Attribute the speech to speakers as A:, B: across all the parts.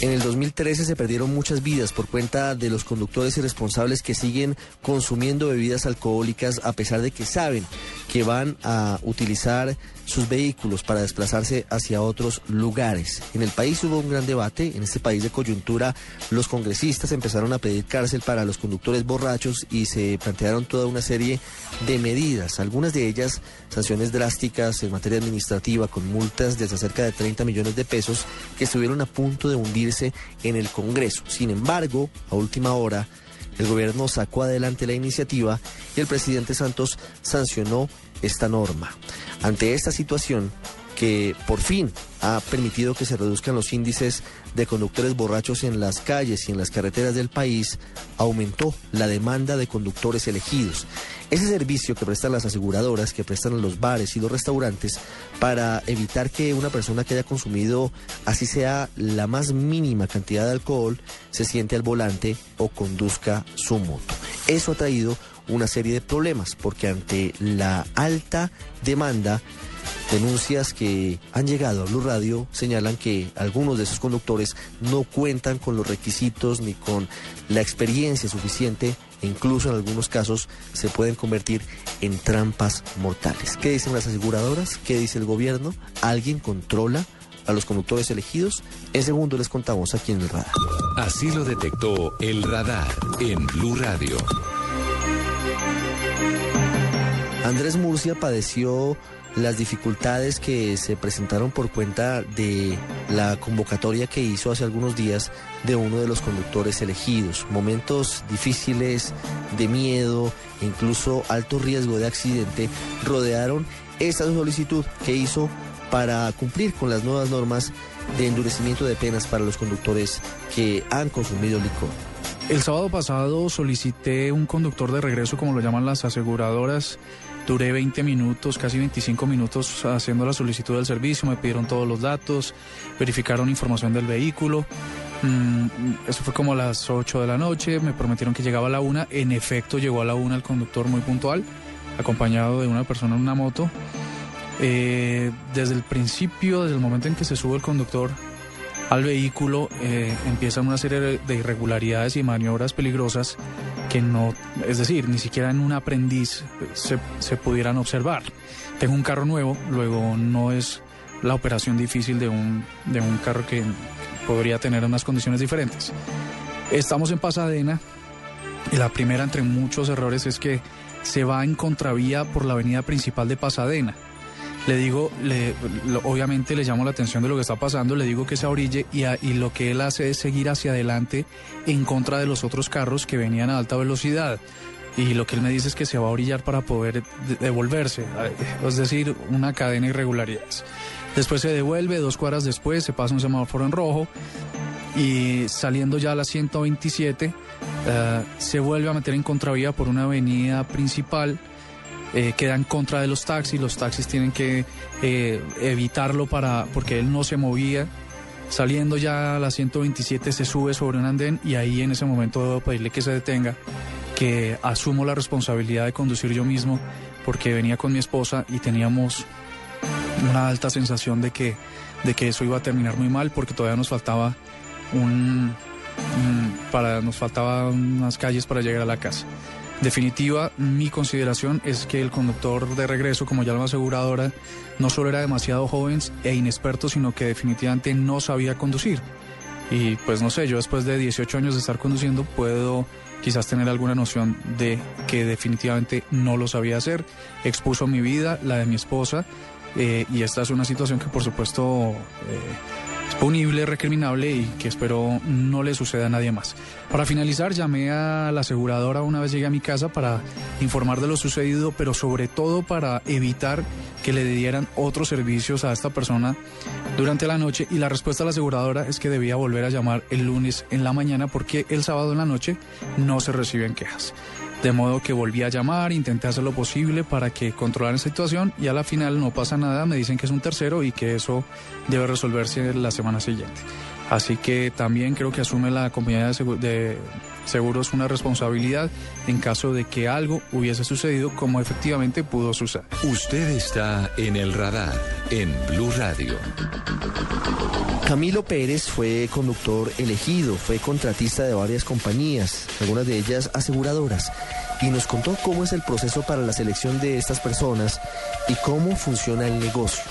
A: En el 2013 se perdieron muchas vidas por cuenta de los conductores irresponsables que siguen consumiendo bebidas alcohólicas a pesar de que saben que van a utilizar sus vehículos para desplazarse hacia otros lugares. En el país hubo un gran debate, en este país de coyuntura los congresistas empezaron a pedir cárcel para los conductores borrachos y se plantearon toda una serie de medidas, algunas de ellas sanciones drásticas en materia administrativa con multas de cerca de 30 millones de pesos que estuvieron a punto de hundirse en el Congreso. Sin embargo, a última hora, el gobierno sacó adelante la iniciativa y el presidente Santos sancionó esta norma. Ante esta situación, que por fin ha permitido que se reduzcan los índices de conductores borrachos en las calles y en las carreteras del país, aumentó la demanda de conductores elegidos. Ese servicio que prestan las aseguradoras, que prestan los bares y los restaurantes, para evitar que una persona que haya consumido, así sea la más mínima cantidad de alcohol, se siente al volante o conduzca su moto. Eso ha traído una serie de problemas, porque ante la alta demanda, Denuncias que han llegado a Blue Radio señalan que algunos de esos conductores no cuentan con los requisitos ni con la experiencia suficiente e incluso en algunos casos se pueden convertir en trampas mortales. ¿Qué dicen las aseguradoras? ¿Qué dice el gobierno? ¿Alguien controla a los conductores elegidos? En segundo les contamos aquí en el radar.
B: Así lo detectó el radar en Blue Radio.
A: Andrés Murcia padeció las dificultades que se presentaron por cuenta de la convocatoria que hizo hace algunos días de uno de los conductores elegidos. Momentos difíciles, de miedo, incluso alto riesgo de accidente rodearon esta solicitud que hizo para cumplir con las nuevas normas de endurecimiento de penas para los conductores que han consumido licor.
C: El sábado pasado solicité un conductor de regreso, como lo llaman las aseguradoras, Duré 20 minutos, casi 25 minutos haciendo la solicitud del servicio, me pidieron todos los datos, verificaron información del vehículo. Mm, eso fue como a las 8 de la noche, me prometieron que llegaba a la 1. En efecto, llegó a la 1 el conductor muy puntual, acompañado de una persona en una moto. Eh, desde el principio, desde el momento en que se sube el conductor al vehículo, eh, empiezan una serie de irregularidades y maniobras peligrosas que no, es decir, ni siquiera en un aprendiz se, se pudieran observar. Tengo un carro nuevo, luego no es la operación difícil de un, de un carro que podría tener unas condiciones diferentes. Estamos en Pasadena y la primera entre muchos errores es que se va en contravía por la avenida principal de Pasadena le digo, le, obviamente le llamo la atención de lo que está pasando, le digo que se orille y, y lo que él hace es seguir hacia adelante en contra de los otros carros que venían a alta velocidad. Y lo que él me dice es que se va a orillar para poder devolverse, es decir, una cadena de irregularidades. Después se devuelve, dos cuadras después se pasa un semáforo en rojo y saliendo ya a la 127 eh, se vuelve a meter en contravía por una avenida principal eh, queda en contra de los taxis, los taxis tienen que eh, evitarlo para porque él no se movía. Saliendo ya a la 127 se sube sobre un andén y ahí en ese momento debo pedirle que se detenga, que asumo la responsabilidad de conducir yo mismo porque venía con mi esposa y teníamos una alta sensación de que, de que eso iba a terminar muy mal porque todavía nos faltaba un, para, nos faltaba unas calles para llegar a la casa definitiva, mi consideración es que el conductor de regreso, como ya lo aseguradora, no solo era demasiado joven e inexperto, sino que definitivamente no sabía conducir. Y pues no sé, yo después de 18 años de estar conduciendo puedo quizás tener alguna noción de que definitivamente no lo sabía hacer. Expuso mi vida, la de mi esposa, eh, y esta es una situación que por supuesto... Eh, punible, recriminable y que espero no le suceda a nadie más. Para finalizar, llamé a la aseguradora una vez llegué a mi casa para informar de lo sucedido, pero sobre todo para evitar que le dieran otros servicios a esta persona durante la noche y la respuesta de la aseguradora es que debía volver a llamar el lunes en la mañana porque el sábado en la noche no se reciben quejas. De modo que volví a llamar, intenté hacer lo posible para que controlaran la situación y a la final no pasa nada, me dicen que es un tercero y que eso debe resolverse la semana siguiente. Así que también creo que asume la compañía de, seguros una responsabilidad en caso de que algo hubiese sucedido como efectivamente pudo suceder.
B: Usted está en el radar en Blue Radio.
A: Camilo Pérez fue conductor elegido, fue contratista de varias compañías, algunas de ellas aseguradoras, y nos contó cómo es el proceso para la selección de estas personas y cómo funciona el negocio.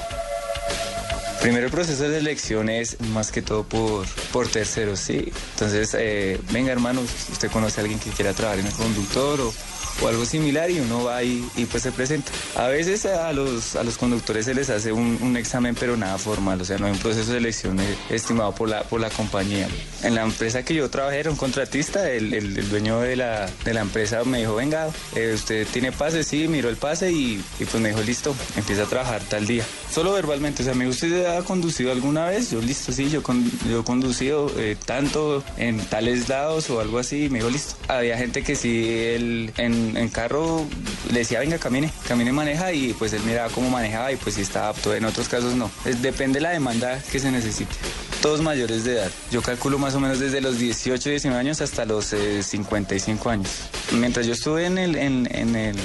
D: Primero el proceso de selección es más que todo por, por terceros, ¿sí? Entonces, eh, venga hermano, usted conoce a alguien que quiera trabajar en el conductor o o algo similar y uno va y, y, pues se presenta. A veces a los, a los conductores se les hace un, un, examen pero nada formal, o sea, no hay un proceso de selección eh, estimado por la, por la compañía. En la empresa que yo trabajé era un contratista, el, el, dueño de la, de la, empresa me dijo, venga, eh, usted tiene pase, sí, miró el pase y, y, pues me dijo, listo, empieza a trabajar tal día. Solo verbalmente, o sea, me ¿usted ha conducido alguna vez? Yo, listo, sí, yo, con, yo he conducido eh, tanto en tales lados o algo así, y me dijo, listo. Había gente que sí, él en carro le decía, venga, camine, camine, maneja y pues él miraba cómo manejaba y pues si está apto. En otros casos no. depende de la demanda que se necesite. Todos mayores de edad. Yo calculo más o menos desde los 18, 19 años hasta los 55 eh, años. Mientras yo estuve en el, en, el,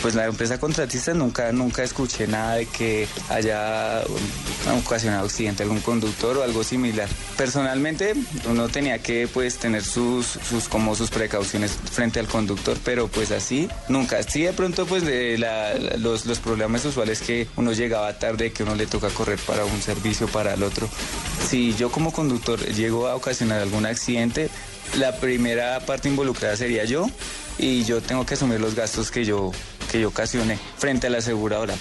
D: pues la empresa contratista nunca, nunca escuché nada de que haya ocasionado accidente algún conductor o algo similar. Personalmente uno tenía que pues tener sus, sus como sus precauciones frente al conductor, pero pues así nunca. Sí, de pronto, pues de los, los problemas usuales que uno llegaba tarde, que uno le toca correr para un servicio, para el otro. Si yo como conductor llego a ocasionar algún accidente, la primera parte involucrada sería yo y yo tengo que asumir los gastos que yo, que yo ocasioné frente a la aseguradora.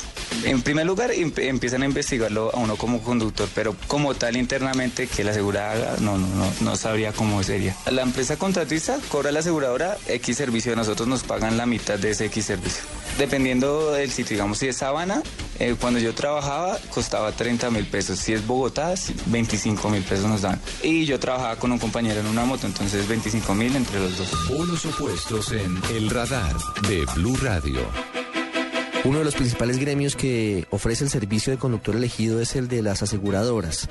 D: En primer lugar, empiezan a investigarlo a uno como conductor, pero como tal internamente que la aseguradora no, no, no, no sabría cómo sería. La empresa contratista cobra a la aseguradora X servicio, nosotros nos pagan la mitad de ese X servicio. Dependiendo del sitio, digamos, si es Sabana, eh, cuando yo trabajaba costaba 30 mil pesos. Si es Bogotá, 25 mil pesos nos dan. Y yo trabajaba con un compañero en una moto, entonces 25 mil entre los dos.
B: Unos opuestos en El Radar de Blue Radio.
A: Uno de los principales gremios que ofrece el servicio de conductor elegido es el de las aseguradoras.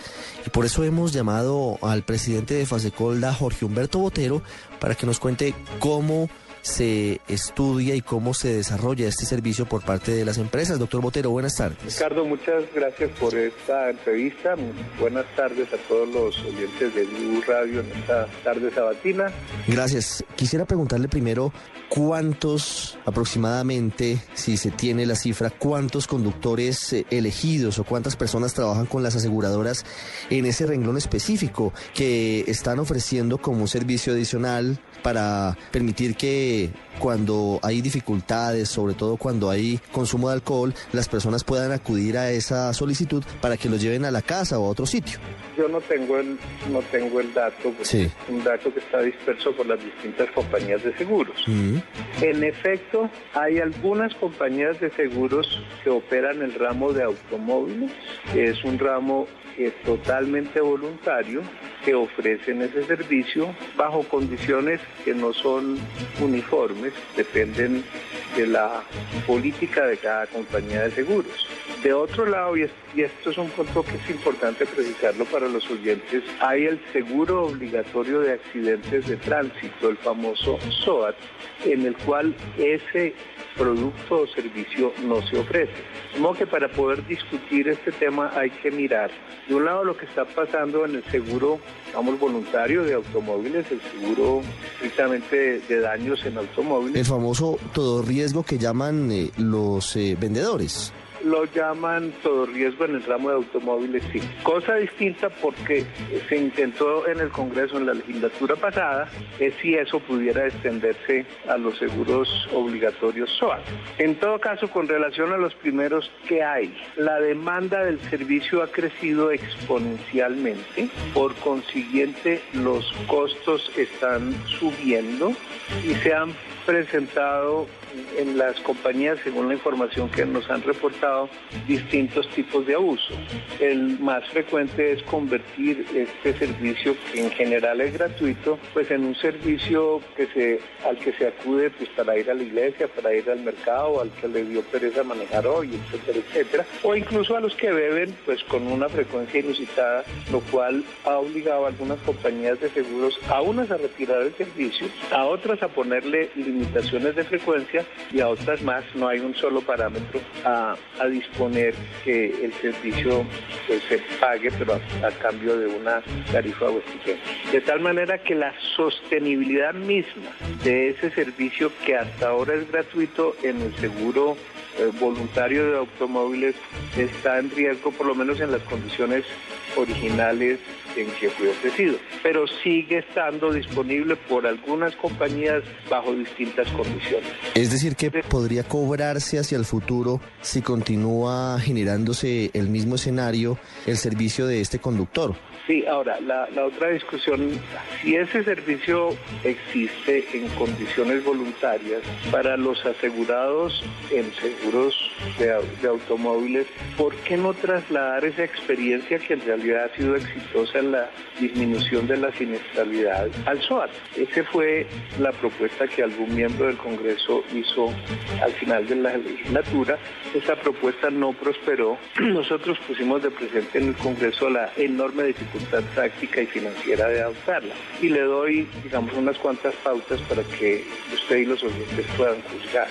A: Y por eso hemos llamado al presidente de Fasecolda, Jorge Humberto Botero, para que nos cuente cómo se estudia y cómo se desarrolla este servicio por parte de las empresas. Doctor Botero, buenas tardes.
E: Ricardo, muchas gracias por esta entrevista. Buenas tardes a todos los oyentes de Blue Radio en esta tarde sabatina.
A: Gracias. Quisiera preguntarle primero cuántos aproximadamente, si se tiene la cifra, cuántos conductores eh, elegidos o cuántas personas trabajan con las aseguradoras en ese renglón específico que están ofreciendo como un servicio adicional para permitir que cuando hay dificultades, sobre todo cuando hay consumo de alcohol, las personas puedan acudir a esa solicitud para que los lleven a la casa o a otro sitio.
E: Yo no tengo el, no tengo el dato, sí. un dato que está disperso por las distintas compañías de seguros. Mm. En efecto, hay algunas compañías de seguros que operan el ramo de automóviles, que es un ramo es totalmente voluntario que ofrecen ese servicio bajo condiciones que no son uniformes, dependen de la política de cada compañía de seguros. De otro lado, y esto es un punto que es importante precisarlo para los oyentes, hay el seguro obligatorio de accidentes de tránsito, el famoso SOAT, en el cual ese producto o servicio no se ofrece. De que para poder discutir este tema hay que mirar, de un lado, lo que está pasando en el seguro, vamos, voluntario de automóviles, el seguro estrictamente de, daños en automóviles.
A: El famoso todo riesgo que llaman eh, los eh, vendedores
E: lo llaman todo riesgo en el ramo de automóviles, sí. Cosa distinta porque se intentó en el Congreso en la legislatura pasada es si eso pudiera extenderse a los seguros obligatorios SOAT. En todo caso, con relación a los primeros, ¿qué hay? La demanda del servicio ha crecido exponencialmente, por consiguiente los costos están subiendo y se han presentado en las compañías, según la información que nos han reportado, distintos tipos de abuso. El más frecuente es convertir este servicio, que en general es gratuito, pues en un servicio que se, al que se acude pues, para ir a la iglesia, para ir al mercado, al que le dio pereza manejar hoy, etcétera, etcétera. O incluso a los que beben pues con una frecuencia inusitada, lo cual ha obligado a algunas compañías de seguros a unas a retirar el servicio, a otras a ponerle limitaciones de frecuencia y a otras más. No hay un solo parámetro a, disponer que el servicio pues, se pague, pero a, cambio de una tarifa o De tal manera que la sostenibilidad misma de ese servicio que hasta ahora es gratuito en el seguro eh, voluntario de automóviles está en riesgo, por lo menos en las condiciones originales en que fue ofrecido, pero sigue estando disponible por algunas compañías bajo distintas condiciones.
A: Es decir, que podría cobrarse hacia el futuro si continúa generándose el mismo escenario el servicio de este conductor.
E: Sí, ahora, la, otra discusión, si ese servicio existe en condiciones voluntarias para los asegurados en seguros de, de, automóviles, ¿por qué no trasladar esa experiencia que en realidad ha sido exitosa en la disminución de la siniestralidad al SOAT? Esa fue la propuesta que algún miembro del Congreso hizo al final de la legislatura. Esa propuesta no prosperó. Nosotros pusimos de presente en el Congreso la enorme dificultad práctica y financiera de adoptarla. Y le doy, digamos, unas cuantas pautas para que usted y los oyentes puedan juzgar.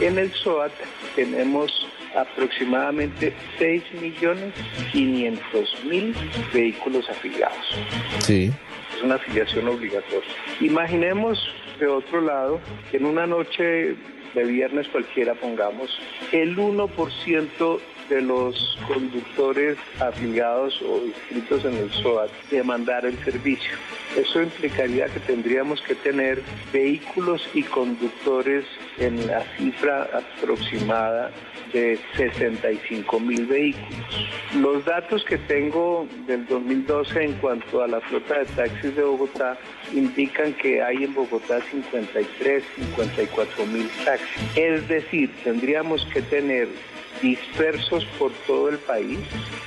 E: En el SOAT tenemos aproximadamente 6.500.000 vehículos afiliados.
A: Sí.
E: Es una afiliación obligatoria. Imaginemos de otro lado que en una noche de viernes cualquiera, pongamos, el 1% de los conductores afiliados o inscritos en el SOAT demandar el servicio. Eso implicaría que tendríamos que tener vehículos y conductores en la cifra aproximada de 65 mil vehículos. Los datos que tengo del 2012 en cuanto a la flota de taxis de Bogotá indican que hay en Bogotá 53, 54 mil taxis. Es decir, tendríamos que tener dispersos por todo el país,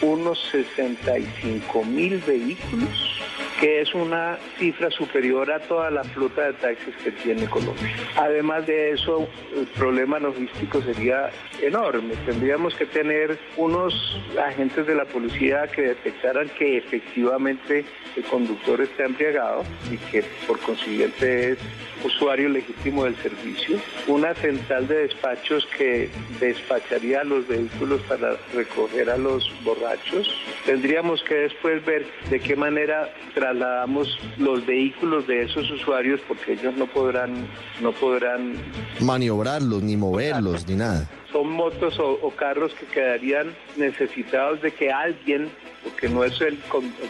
E: unos 65 mil vehículos, que es una cifra superior a toda la flota de taxis que tiene Colombia. Además de eso, el problema logístico sería enorme. Tendríamos que tener unos agentes de la policía que detectaran que efectivamente el conductor está embriagado y que por consiguiente es usuario legítimo del servicio, una central de despachos que despacharía los vehículos para recoger a los borrachos. Tendríamos que después ver de qué manera trasladamos los vehículos de esos usuarios porque ellos no podrán no podrán
A: maniobrarlos ni moverlos ni nada.
E: Son motos o carros que quedarían necesitados de que alguien porque no es el,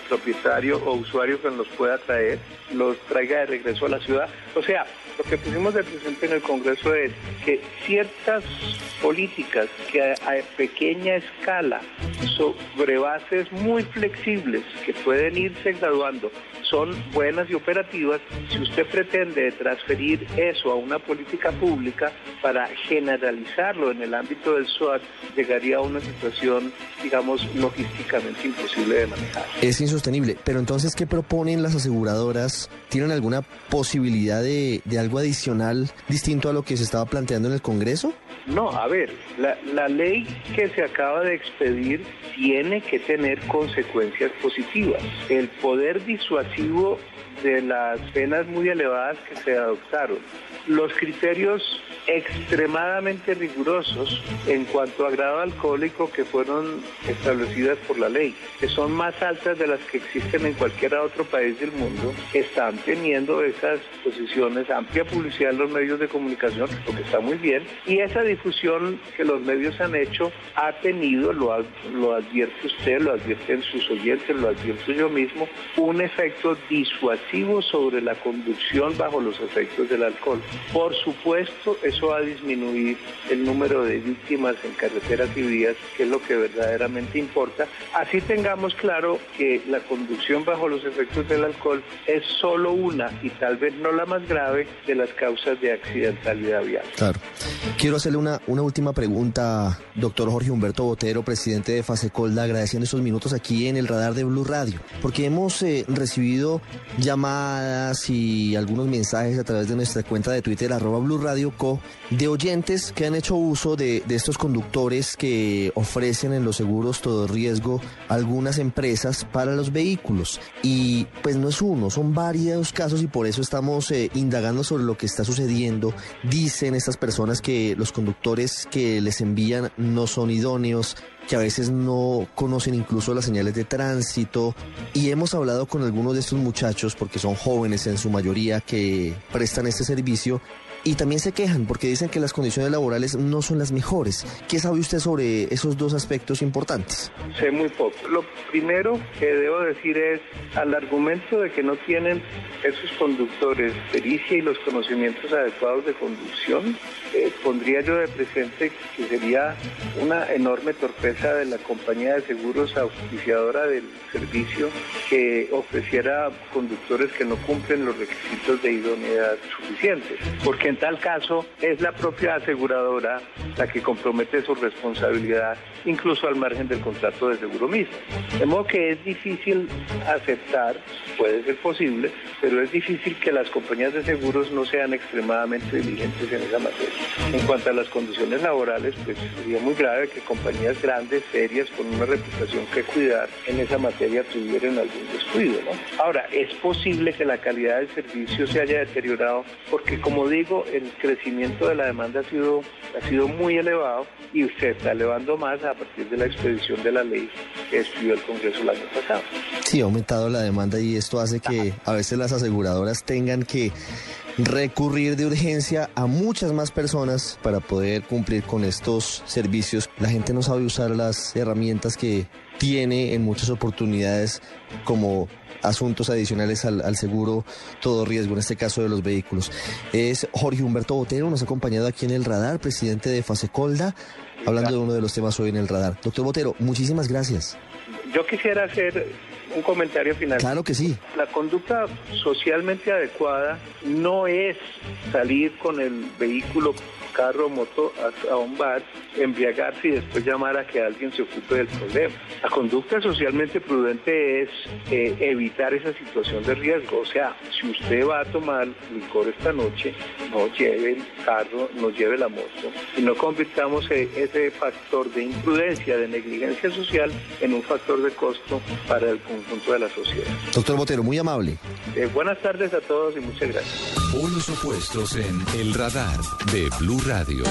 E: propietario o usuario que los pueda traer, los traiga de regreso a la ciudad. O sea, lo que pusimos de presente en el Congreso es que ciertas políticas que a, pequeña escala, sobre bases muy flexibles, que pueden irse graduando, son buenas y operativas, si usted pretende transferir eso a una política pública para generalizarlo en el ámbito del SOAT, llegaría a una situación, digamos, logísticamente imposible de manejar.
A: Es insostenible, pero entonces, ¿qué proponen las aseguradoras? ¿Tienen alguna posibilidad de, de algo adicional distinto a lo que se estaba planteando en el Congreso?
E: No, a ver, la, la ley que se acaba de expedir tiene que tener consecuencias positivas. El poder disuasivo de las penas muy elevadas que se adoptaron. Los criterios extremadamente rigurosos en cuanto a grado alcohólico que fueron establecidas por la ley, que son más altas de las que existen en cualquier otro país del mundo, están teniendo esas posiciones, amplia publicidad en los medios de comunicación, lo que está muy bien, y esa difusión que los medios han hecho ha tenido, lo, lo advierte usted, lo advierten sus oyentes, lo advierto yo mismo, un efecto disuasivo sobre la conducción bajo los efectos del alcohol. Por supuesto, eso va a disminuir el número de víctimas en carreteras y vías, que es lo que verdaderamente importa. Así tengamos claro que la conducción bajo los efectos del alcohol es solo una y tal vez no la más grave de las causas de accidentalidad vial.
A: Claro. Quiero hacerle una, una última pregunta, doctor Jorge Humberto Botero, presidente de Fasecolda, agradeciendo estos minutos aquí en el radar de Blue Radio, porque hemos eh, recibido llamadas y algunos mensajes a través de nuestra cuenta de Twitter, arroba Blue Radio Co, de oyentes que han hecho uso de, estos conductores que ofrecen en los seguros todo riesgo algunas empresas para los vehículos. Y pues no es uno, son varios casos y por eso estamos eh, indagando sobre lo que está sucediendo. Dicen estas personas que los conductores que les envían no son idóneos, que a veces no conocen incluso las señales de tránsito. Y hemos hablado con algunos de estos muchachos, porque son jóvenes en su mayoría que prestan este servicio, y también se quejan porque dicen que las condiciones laborales no son las mejores. ¿Qué sabe usted sobre esos dos aspectos importantes?
E: Sé muy poco. Lo primero que debo decir es, al argumento de que no tienen esos conductores pericia y los conocimientos adecuados de conducción, eh, pondría yo de presente que sería una enorme torpeza de la compañía de seguros auspiciadora del servicio que ofreciera conductores que no cumplen los requisitos de idoneidad suficientes. Porque en tal caso es la propia aseguradora la que compromete su responsabilidad, incluso al margen del contrato de seguro mismo. De modo que es difícil aceptar, puede ser posible, pero es difícil que las compañías de seguros no sean extremadamente diligentes en esa materia. En cuanto a las condiciones laborales, pues sería muy grave que compañías grandes, serias, con una reputación que cuidar en esa materia tuvieran algún descuido. ¿no? Ahora, es posible que la calidad del servicio se haya deteriorado porque, como digo, el crecimiento de la demanda ha sido, ha sido muy elevado y se está elevando más a partir de la expedición de la ley que expidió el Congreso el año pasado.
A: Sí, ha aumentado la demanda y esto hace que a veces las aseguradoras tengan que recurrir de urgencia a muchas más personas para poder cumplir con estos servicios. La gente no sabe usar las herramientas que tiene en muchas oportunidades como asuntos adicionales al, seguro todo riesgo, en este caso de los vehículos. Es Jorge Humberto Botero, nos ha acompañado aquí en el radar, presidente de Fasecolda, hablando de uno de los temas hoy en el radar. Doctor Botero, muchísimas gracias.
E: Yo quisiera hacer un comentario final.
A: Claro que sí.
E: La conducta socialmente adecuada no es salir con el vehículo carro moto a, un bar, embriagarse y después llamar a que alguien se ocupe del problema. La conducta socialmente prudente es eh, evitar esa situación de riesgo. O sea, si usted va a tomar licor esta noche, no lleve el carro, no lleve la moto y no convirtamos e, ese factor de imprudencia, de negligencia social en un factor de costo para el conjunto de la sociedad.
A: Doctor Botero, muy amable.
E: Eh, buenas tardes a todos y muchas gracias.
B: Unos opuestos en el radar de Blue Radio.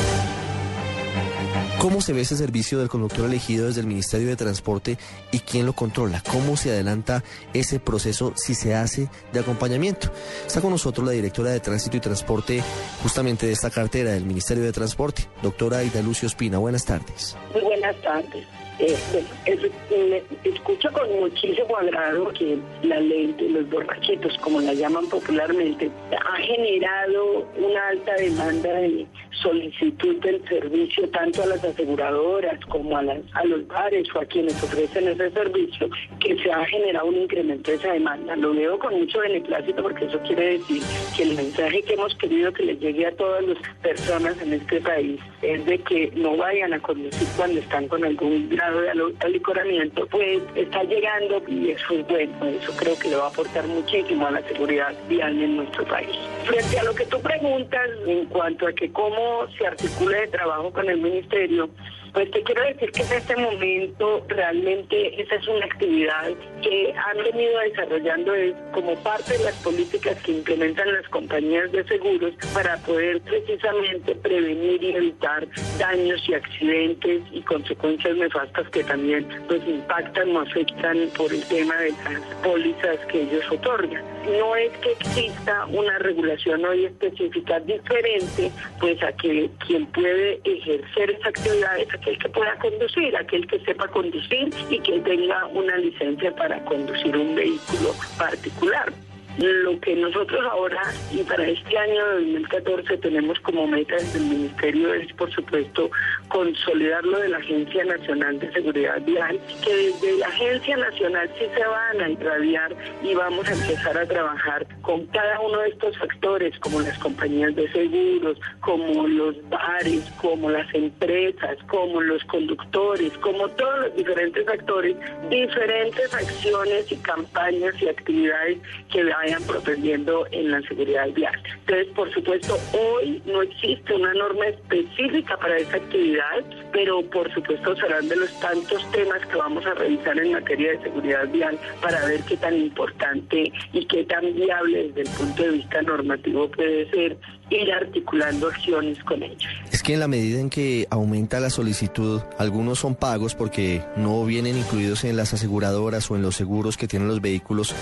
A: ¿Cómo se ve ese servicio del conductor elegido desde el Ministerio de Transporte y quién lo controla? ¿Cómo se adelanta ese proceso si se hace de acompañamiento? Está con nosotros la directora de Tránsito y Transporte justamente de esta cartera del Ministerio de Transporte, doctora Aida Lucio Espina. Buenas tardes.
F: Muy buenas tardes. Eh, escucho con muchísimo agrado que la ley de los borrachitos, como la llaman popularmente, ha generado una alta demanda de solicitud del servicio tanto a las aseguradoras como a, a los bares o a quienes ofrecen ese servicio, que se ha generado un incremento de esa demanda. Lo veo con mucho beneplácito porque eso quiere decir que el mensaje que hemos querido que les llegue a todas las personas en este país es de que no vayan a conducir cuando están con algún grado de alicoramiento, pues está llegando y eso es bueno. Eso creo que le va a aportar muchísimo a la seguridad vial en nuestro país. Frente a lo que tú preguntas en cuanto a que cómo se articula el trabajo con el ministerio, pues te quiero decir que en este momento realmente esa es una actividad que han venido desarrollando como parte de las políticas que implementan las compañías de seguros para poder precisamente prevenir y evitar daños y accidentes y consecuencias nefastas que también pues impactan o afectan por el tema de las pólizas que ellos otorgan. No es que exista una regulación hoy específica diferente pues a que quien puede ejercer esa actividad es aquel que pueda conducir, aquel que sepa conducir y que tenga una licencia para conducir un vehículo particular. Lo que nosotros ahora y para este año 2014 tenemos como meta desde el Ministerio es, por supuesto, consolidar lo de la Agencia Nacional de Seguridad Vial, que desde la Agencia Nacional sí se van a irradiar y vamos a empezar a trabajar con cada uno de estos factores, como las compañías de seguros, como los bares, como las empresas, como los conductores, como todos los diferentes actores, diferentes acciones y campañas y actividades que vayan protegiendo en la seguridad vial. Entonces, por supuesto, hoy no existe una norma específica para esa actividad, pero por supuesto serán de los tantos temas que vamos a revisar en materia de seguridad vial para ver qué tan importante y qué tan viable desde el punto de vista normativo puede ser ir articulando acciones con ellos.
A: Es que en la medida en que aumenta la solicitud, algunos son pagos porque no vienen incluidos en las aseguradoras o en los seguros que tienen los vehículos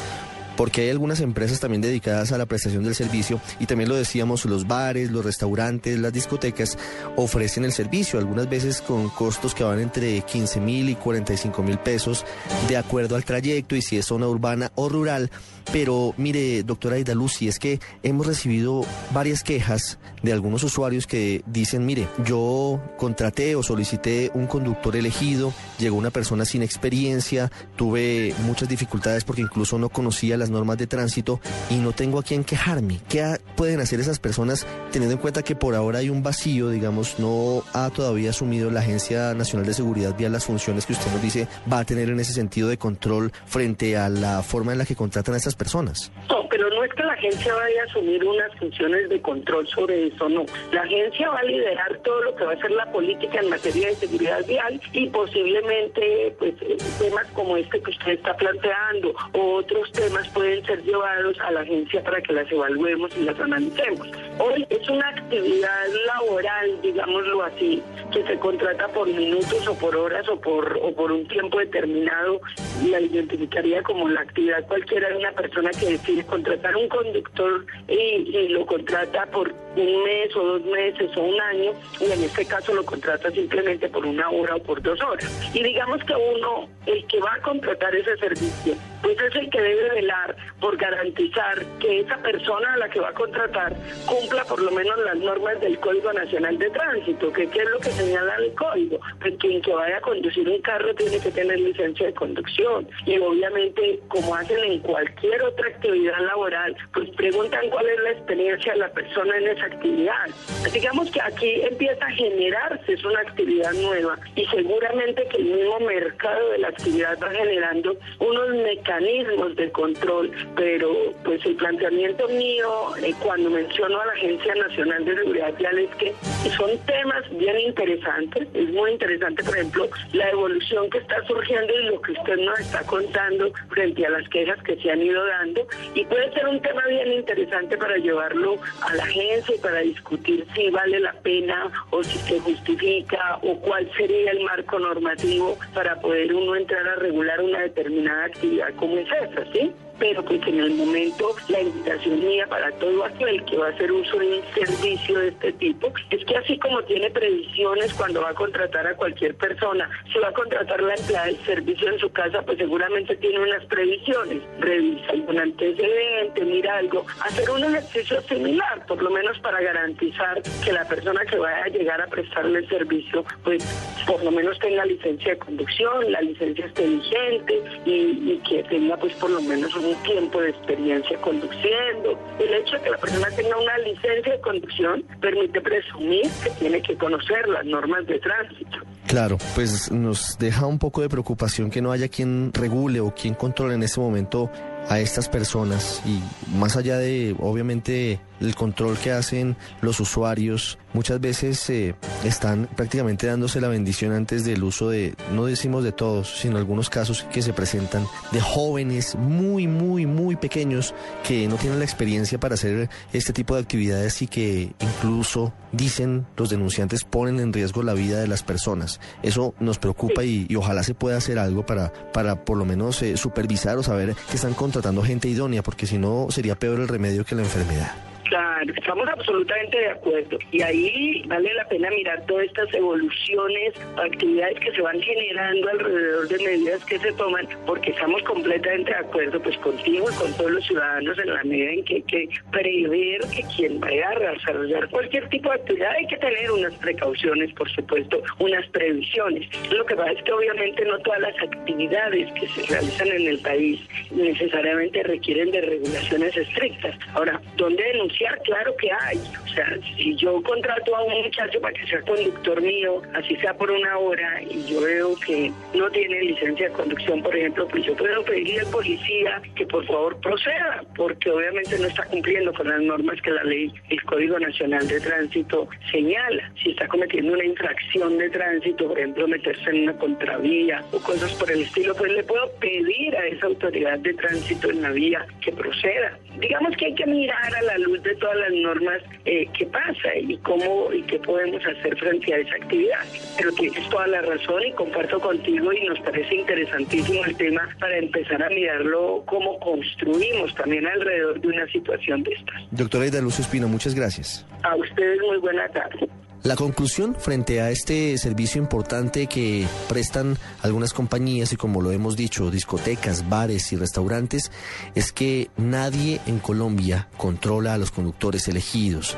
A: porque hay algunas empresas también dedicadas a la prestación del servicio y también lo decíamos, los bares, los restaurantes, las discotecas ofrecen el servicio, algunas veces con costos que van entre 15 mil y 45 mil pesos de acuerdo al trayecto y si es zona urbana o rural. Pero mire, doctora Aida Lucy, es que hemos recibido varias quejas de algunos usuarios que dicen, mire, yo contraté o solicité un conductor elegido, llegó una persona sin experiencia, tuve muchas dificultades porque incluso no conocía las normas de tránsito y no tengo a quién quejarme. ¿Qué pueden hacer esas personas teniendo en cuenta que por ahora hay un vacío, digamos, no ha todavía asumido la Agencia Nacional de Seguridad Vial las funciones que usted nos dice va a tener en ese sentido de control frente a la forma en la que contratan a estas personas?
F: No, pero no es que la agencia vaya a asumir unas funciones de control sobre eso, no. La agencia va a liderar todo lo que va a ser la política en materia de seguridad vial y posiblemente pues eh, temas como este que usted está planteando o otros temas pueden ser llevados a la agencia para que las evaluemos y las analicemos. Hoy es una actividad laboral, digámoslo así, que se contrata por minutos o por horas o por, o por un tiempo determinado, la identificaría como la actividad cualquiera de una persona que decide contratar un conductor y, lo contrata por un mes o dos meses o un año, y en este caso lo contrata simplemente por una hora o por dos horas. Y digamos que uno, el que va a contratar ese servicio, pues es el que debe velar por garantizar que esa persona a la que va a contratar cumpla por lo menos las normas del Código Nacional de Tránsito, que qué es lo que señala el código, pues quien que vaya a conducir un carro tiene que tener licencia de conducción y obviamente como hacen en cualquier otra actividad laboral, pues preguntan cuál es la experiencia de la persona en esa actividad. Digamos que aquí empieza a generarse, es una actividad nueva y seguramente que el mismo mercado de la actividad va generando unos mecanismos de control, pero pues el planteamiento mío eh, cuando menciono a la Agencia Nacional de Seguridad Vial es que son temas bien interesantes, es muy interesante por ejemplo la evolución que está surgiendo y lo que usted nos está contando frente a las quejas que se han ido dando y puede ser un tema bien interesante para llevarlo a la agencia y para discutir si vale la pena o si se justifica o cuál sería el marco normativo para poder uno entrar a regular una determinada actividad como es esa, ¿sí? Pero pues en el momento la invitación mía para todo aquel que va a hacer uso de un servicio de este tipo es que así como tiene previsiones cuando va a contratar a cualquier persona, si va a contratar la empleada del servicio en su casa, pues seguramente tiene unas previsiones, revisa algún antecedente, mira algo, hacer un ejercicio similar, por lo menos para garantizar que la persona que vaya a llegar a prestarle el servicio, pues por lo menos tenga licencia de conducción, la licencia esté vigente y, y que tenga pues por lo menos un un tiempo de experiencia conduciendo. El hecho de que la persona tenga una licencia de conducción permite presumir que tiene que conocer las normas de tránsito.
A: Claro, pues nos deja un poco de preocupación que no haya quien regule o quien controle en este momento a estas personas y más allá de obviamente el control que hacen los usuarios, muchas veces eh, están prácticamente dándose la bendición antes del uso de, no decimos de todos, sino algunos casos que se presentan de jóvenes muy, muy, muy pequeños que no tienen la experiencia para hacer este tipo de actividades y que incluso dicen los denunciantes ponen en riesgo la vida de las personas. Eso nos preocupa y, ojalá se pueda hacer algo para, para por lo menos eh, supervisar o saber que están contratando gente idónea, porque si no sería peor el remedio que la enfermedad.
F: Claro. Estamos absolutamente de acuerdo. Y ahí vale la pena mirar todas estas evoluciones, actividades que se van generando alrededor de medidas que se toman, porque estamos completamente de acuerdo pues contigo y con todos los ciudadanos en la medida en que hay que prever que quien vaya a desarrollar cualquier tipo de actividad hay que tener unas precauciones, por supuesto, unas previsiones. Lo que pasa es que obviamente no todas las actividades que se realizan en el país necesariamente requieren de regulaciones estrictas. Ahora, ¿dónde denunciar? Claro que hay. O sea, si yo contrato a un muchacho para que sea conductor mío, así sea por una hora, y yo veo que no tiene licencia de conducción, por ejemplo, pues yo puedo pedirle al policía que por favor proceda, porque obviamente no está cumpliendo con las normas que la ley, el Código Nacional de Tránsito señala. Si está cometiendo una infracción de tránsito, por ejemplo, meterse en una contravía o cosas por el estilo, pues le puedo pedir a esa autoridad de tránsito en la vía que proceda. Digamos que hay que mirar a la luz de todas las normas eh, qué pasa y cómo y qué podemos hacer frente a esa actividad. Pero tienes toda la razón y comparto contigo y nos parece interesantísimo el tema para empezar a mirarlo cómo construimos también alrededor de una situación de estas.
A: Doctora Ida Lucio Espino, muchas gracias.
F: A ustedes muy buena tarde.
A: La conclusión frente a este servicio importante que prestan algunas compañías y como lo hemos dicho, discotecas, bares y restaurantes, es que nadie en Colombia controla a los conductores elegidos.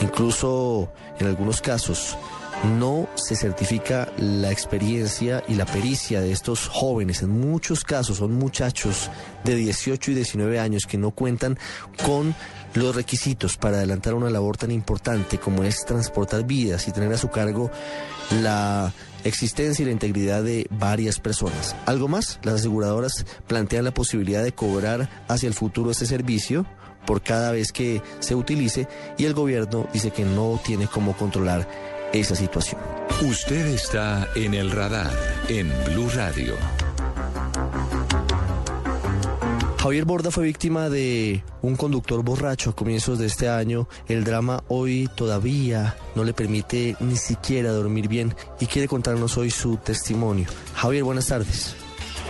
A: Incluso en algunos casos no se certifica la experiencia y la pericia de estos jóvenes. En muchos casos son muchachos de 18 y 19 años que no cuentan con los requisitos para adelantar una labor tan importante como es transportar vidas y tener a su cargo la existencia y la integridad de varias personas. Algo más, las aseguradoras plantean la posibilidad de cobrar hacia el futuro este servicio por cada vez que se utilice y el gobierno dice que no tiene cómo controlar esa situación.
B: Usted está en el radar en Blue Radio.
A: Javier Borda fue víctima de un conductor borracho a comienzos de este año. El drama hoy todavía no le permite ni siquiera dormir bien y quiere contarnos hoy su testimonio. Javier, buenas tardes.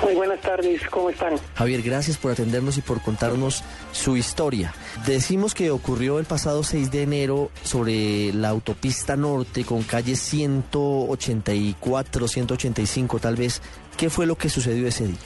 G: Muy buenas tardes, ¿cómo están?
A: Javier, gracias por atendernos y por contarnos su historia. Decimos que ocurrió el pasado 6 de enero sobre la autopista norte con calle 184, 185 tal vez. ¿Qué fue lo que sucedió ese día?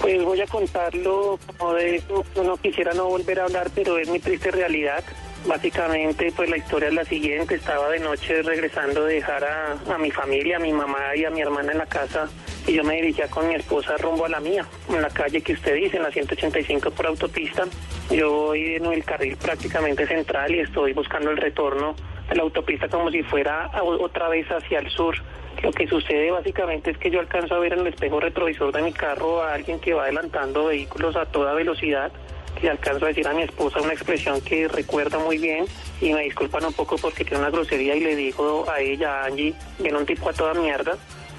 G: Pues voy a contarlo como de eso. no quisiera no volver a hablar, pero es mi triste realidad. Básicamente, pues la historia es la siguiente. Estaba de noche regresando de dejar a, a, mi familia, a mi mamá y a mi hermana en la casa y yo me dirigía con mi esposa rumbo a la mía, en la calle que usted dice, en la 185 por autopista. Yo voy en el carril prácticamente central y estoy buscando el retorno de la autopista como si fuera otra vez hacia el sur. Lo que sucede básicamente es que yo alcanzo a ver en el espejo retrovisor de mi carro a alguien que va adelantando vehículos a toda velocidad. Y alcanzo a decir a mi esposa una expresión que recuerda muy bien y me disculpan un poco porque tiene una grosería y le digo a ella, Angie, viene un tipo a toda mierda.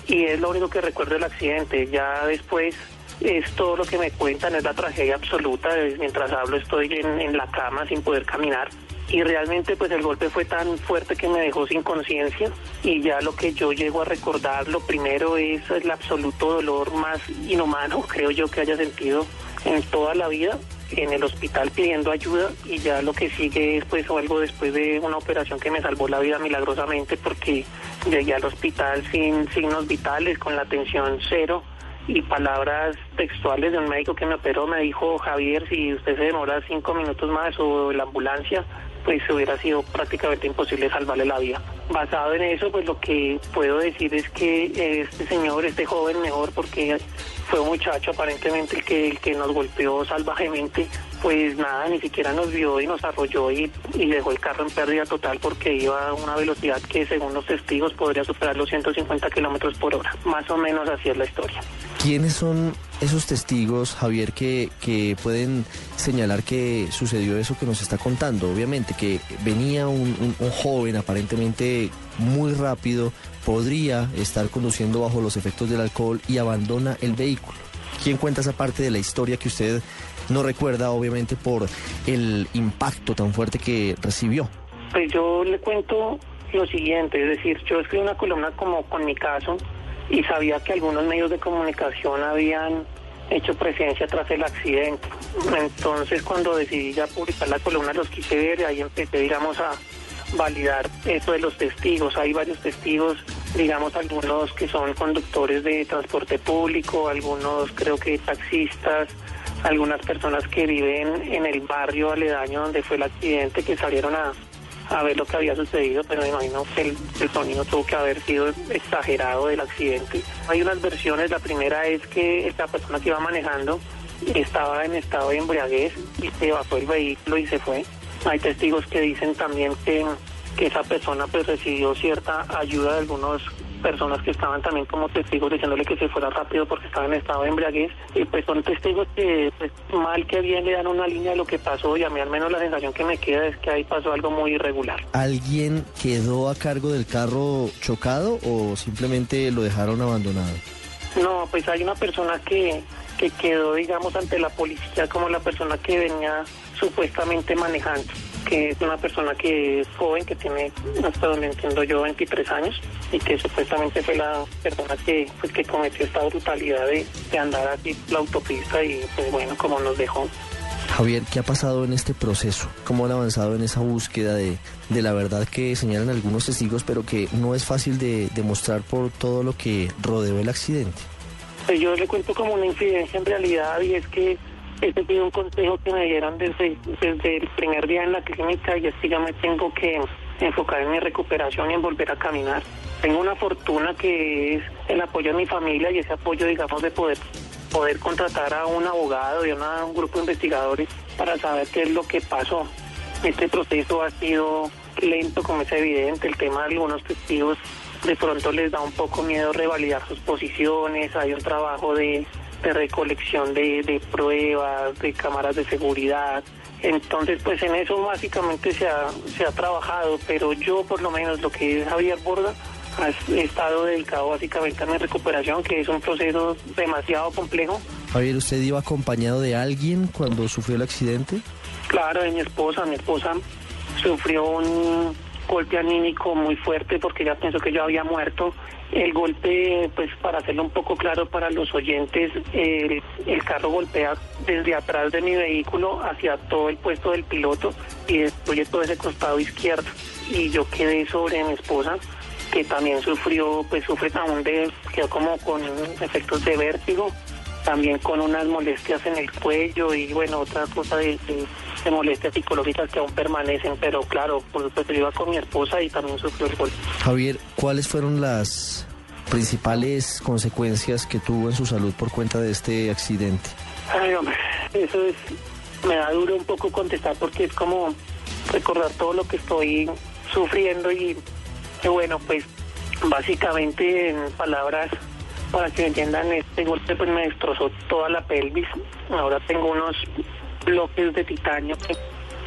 G: Y es lo único que recuerdo del accidente. Ya después es todo lo que me cuentan, es la tragedia absoluta. Mientras hablo estoy en, en la cama sin poder caminar y realmente pues el golpe fue tan fuerte que me dejó sin conciencia y ya lo que yo llego a recordar lo primero es el absoluto dolor más inhumano creo yo que haya sentido en toda la vida en el hospital pidiendo ayuda y ya lo que sigue es pues algo después de una operación que me salvó la vida milagrosamente porque llegué al hospital sin signos vitales con la tensión cero y palabras textuales de un médico que me operó. Me dijo Javier si usted se demora cinco minutos más o la ambulancia pues hubiera sido prácticamente imposible salvarle la vida. Basado en eso, pues lo que puedo decir es que este señor, este joven mejor, porque fue un muchacho aparentemente el que, el que nos golpeó salvajemente, pues nada, ni siquiera nos vio y nos arrolló y, y, dejó el carro en pérdida total porque iba a una velocidad que según los testigos podría superar los 150 kilómetros por hora. Más o menos así es la historia.
A: ¿Quiénes son esos testigos, Javier, que, que pueden señalar que sucedió eso que nos está contando? Obviamente que venía un, un, un joven aparentemente muy rápido, podría estar conduciendo bajo los efectos del alcohol y abandona el vehículo. ¿Quién cuenta esa parte de la historia que usted no recuerda, obviamente, por el impacto tan fuerte que recibió?
G: Pues yo le cuento lo siguiente, es decir, yo escribí una columna como con mi caso y sabía que algunos medios de comunicación habían hecho presencia tras el accidente. Entonces cuando decidí ya publicar la columna los quise ver, ahí empecé, digamos, a validar eso de los testigos. Hay varios testigos, digamos, algunos que son conductores de transporte público, algunos creo que taxistas, algunas personas que viven en el barrio aledaño donde fue el accidente, que salieron a, a ver lo que había sucedido, pero me imagino que el, sonido tuvo que haber sido exagerado del accidente. Hay unas versiones, la primera es que esta persona que iba manejando estaba en estado de embriaguez y se bajó el vehículo y se fue. Hay testigos que dicen también que, que esa persona pues recibió cierta ayuda de algunas personas que estaban también como testigos diciéndole que se fuera rápido porque estaba en estado de embriaguez y pues son testigos que pues, mal que bien le dan una línea de lo que pasó y a mí al menos la sensación que me queda es que ahí pasó algo muy irregular.
A: ¿Alguien quedó a cargo del carro chocado o simplemente lo dejaron abandonado?
G: No, pues hay una persona que, que quedó digamos ante la policía como la persona que venía supuestamente manejando, que es una persona que es joven, que tiene, hasta donde entiendo yo, 23 años, y que supuestamente fue la persona que, pues, que cometió esta brutalidad de, de andar así la autopista y pues bueno, como nos dejó.
A: Javier, ¿qué ha pasado en este proceso? ¿Cómo han avanzado en esa búsqueda de, de la verdad que señalan algunos testigos, pero que no es fácil de demostrar por todo lo que rodeó el accidente?
G: Pues yo le cuento como una incidencia en realidad y es que ese fue un consejo que me dieron desde, desde el primer día en la clínica y es que ya me tengo que enfocar en mi recuperación y en volver a caminar. Tengo una fortuna que es el apoyo de mi familia y ese apoyo, digamos, de poder poder contratar a un abogado y a un grupo de investigadores para saber qué es lo que pasó. Este proceso ha sido lento, como es evidente, el tema de algunos testigos de pronto les da un poco miedo revalidar sus posiciones, hay un trabajo de, de recolección de, de, pruebas, de cámaras de seguridad. Entonces, pues en eso básicamente se ha, se ha trabajado, pero yo por lo menos lo que es Javier Borda, he estado dedicado básicamente a mi recuperación, que es un proceso demasiado complejo.
A: Javier, ¿usted iba acompañado de alguien cuando sufrió el accidente?
G: Claro, de mi esposa. Mi esposa sufrió un golpe anímico muy fuerte porque ya pensó que yo había muerto. El golpe, pues para hacerlo un poco claro para los oyentes, el, carro golpea desde atrás de mi vehículo hacia todo el puesto del piloto y destruye todo ese costado izquierdo. Y yo quedé sobre mi esposa que también sufrió, pues sufre aún de, quedó como con efectos de vértigo, también con unas molestias en el cuello y bueno, otra cosa de, de, de molestias psicológicas que aún permanecen, pero claro, por supuesto yo iba con mi esposa y también sufrió el golpe.
A: Javier, ¿cuáles fueron las principales consecuencias que tuvo en su salud por cuenta de este accidente?
G: Ay, hombre, eso es, me da duro un poco contestar porque es como recordar todo lo que estoy sufriendo y bueno, pues básicamente en palabras para que entiendan, este golpe pues me destrozó toda la pelvis. Ahora tengo unos bloques de titanio que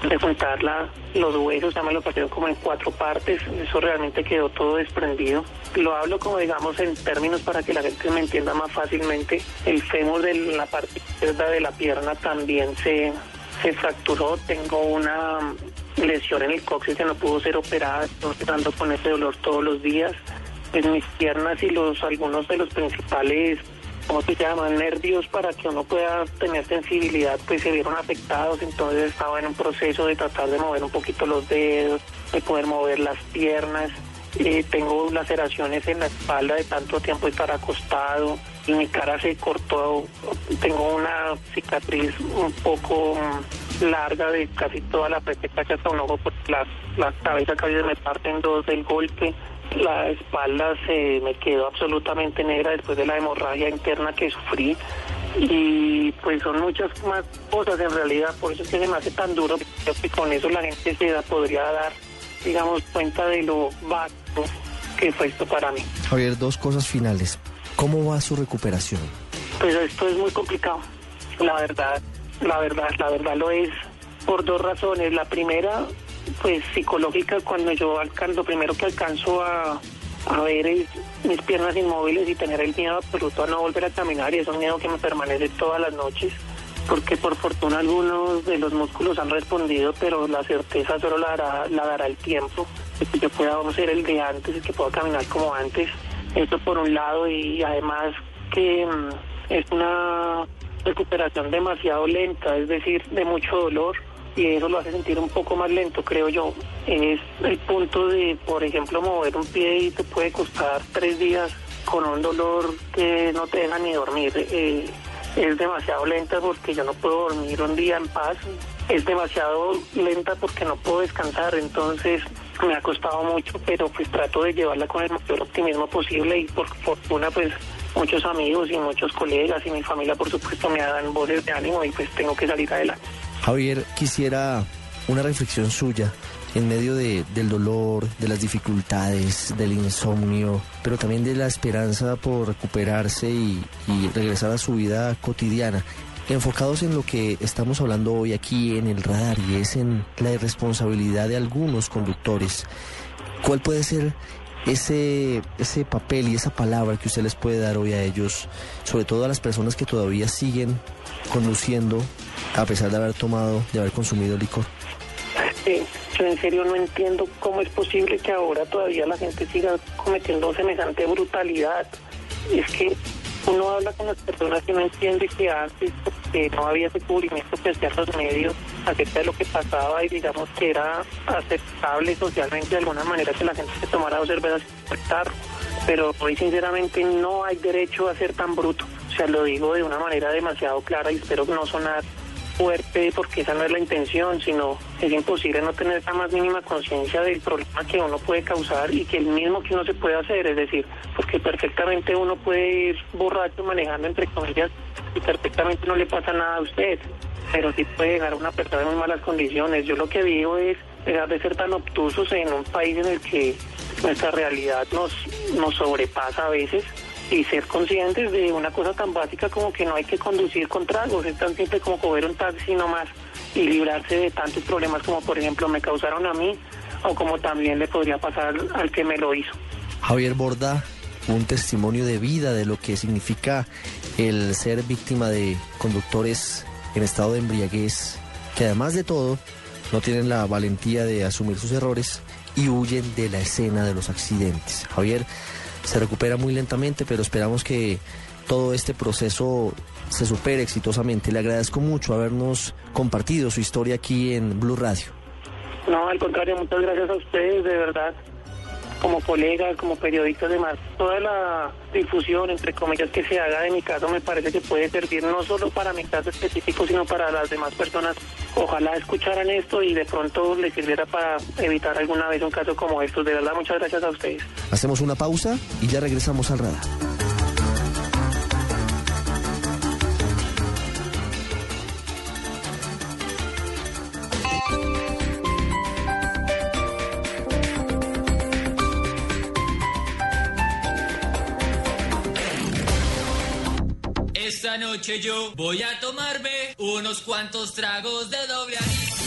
G: de juntar la, los huesos, ya me lo partieron como en cuatro partes, eso realmente quedó todo desprendido. Lo hablo como digamos en términos para que la gente me entienda más fácilmente. El fémur de la parte izquierda de la pierna también se, se fracturó, tengo una lesión en el coxis que no pudo ser operada, estoy tratando con ese dolor todos los días. En mis piernas y los algunos de los principales, ¿cómo se llaman? Nervios para que uno pueda tener sensibilidad, pues se vieron afectados, entonces estaba en un proceso de tratar de mover un poquito los dedos, de poder mover las piernas. Eh, tengo laceraciones en la espalda de tanto tiempo estar acostado y mi cara se cortó. Tengo una cicatriz un poco larga de casi toda la frente, casi hasta un ojo, porque la, la cabeza casi me parte en dos del golpe. La espalda se me quedó absolutamente negra después de la hemorragia interna que sufrí. Y pues son muchas más cosas en realidad, por eso es que se me hace tan duro. Creo que con eso la gente se da, podría dar, digamos, cuenta de lo básico que fue esto para mí.
A: Javier, dos cosas finales. ¿Cómo va su recuperación?
G: Pues esto es muy complicado, la verdad, la verdad, la verdad lo es por dos razones. La primera, pues psicológica, cuando yo alcanzo, lo primero que alcanzo a, ver es mis piernas inmóviles y tener el miedo absoluto a no volver a caminar y es un miedo que me permanece todas las noches porque por fortuna algunos de los músculos han respondido, pero la certeza solo la dará, la dará el tiempo, de que yo pueda ser el de antes y que pueda caminar como antes. Eso por un lado y además que es una recuperación demasiado lenta, es decir, de mucho dolor y eso lo hace sentir un poco más lento, creo yo. Es el punto de, por ejemplo, mover un pie y te puede costar tres días con un dolor que no te deja ni dormir. Eh, es demasiado lenta porque yo no puedo dormir un día en paz. Es demasiado lenta porque no puedo descansar. Entonces me ha costado mucho, pero pues trato de llevarla con el mayor optimismo posible y por fortuna pues muchos amigos y muchos colegas y mi familia por supuesto me dan voces de ánimo y pues tengo que salir adelante.
A: Javier, quisiera una reflexión suya en medio de, del dolor, de las dificultades, del insomnio, pero también de la esperanza por recuperarse y, regresar a su vida cotidiana enfocados en lo que estamos hablando hoy aquí en el radar y es en la irresponsabilidad de algunos conductores. ¿Cuál puede ser ese, ese papel y esa palabra que usted les puede dar hoy a ellos, sobre todo a las personas que todavía siguen conduciendo a pesar de haber tomado, de haber consumido licor?
G: Sí, yo en serio no entiendo cómo es posible que ahora todavía la gente siga cometiendo semejante brutalidad. Es que uno habla con las personas que no entiende que antes no había ese cubrimiento que hacían los medios acerca de lo que pasaba y digamos que era aceptable socialmente de alguna manera que la gente se tomara dos cervezas y respetar. Pero hoy sinceramente no hay derecho a ser tan bruto. O sea, lo digo de una manera demasiado clara y espero no sonar fuerte porque esa no es la intención, sino es imposible no tener la más mínima conciencia del problema que uno puede causar y que el mismo que uno se puede hacer, es decir, porque perfectamente uno puede ir borracho manejando entre comillas y perfectamente no le pasa nada a usted, pero sí puede llegar a una persona en muy malas condiciones. Yo lo que digo es dejar de ser tan obtusos en un país en el que nuestra realidad nos, nos sobrepasa a veces y ser conscientes de una cosa tan básica como que no hay que conducir con tragos, es tan simple como coger un taxi nomás y librarse de tantos problemas como por ejemplo me causaron a mí o como también le podría pasar al que me lo hizo.
A: Javier Borda, un testimonio de vida de lo que significa el ser víctima de conductores en estado de embriaguez, que además de todo no tienen la valentía de asumir sus errores y huyen de la escena de los accidentes. Javier, se recupera muy lentamente, pero esperamos que todo este proceso se supere exitosamente. Le agradezco mucho habernos compartido su historia aquí en Blue Radio.
G: No, al contrario, muchas gracias a ustedes, de verdad como colegas, como periodistas, además, toda la difusión, entre comillas, que se haga de mi caso me parece que puede servir no solo para mi caso específico, sino para las demás personas. Ojalá escucharan esto y de pronto les sirviera para evitar alguna vez un caso como estos. De verdad, muchas gracias a ustedes.
A: Hacemos una pausa y ya regresamos al radar.
H: Yo voy a tomarme unos cuantos tragos de doble anís.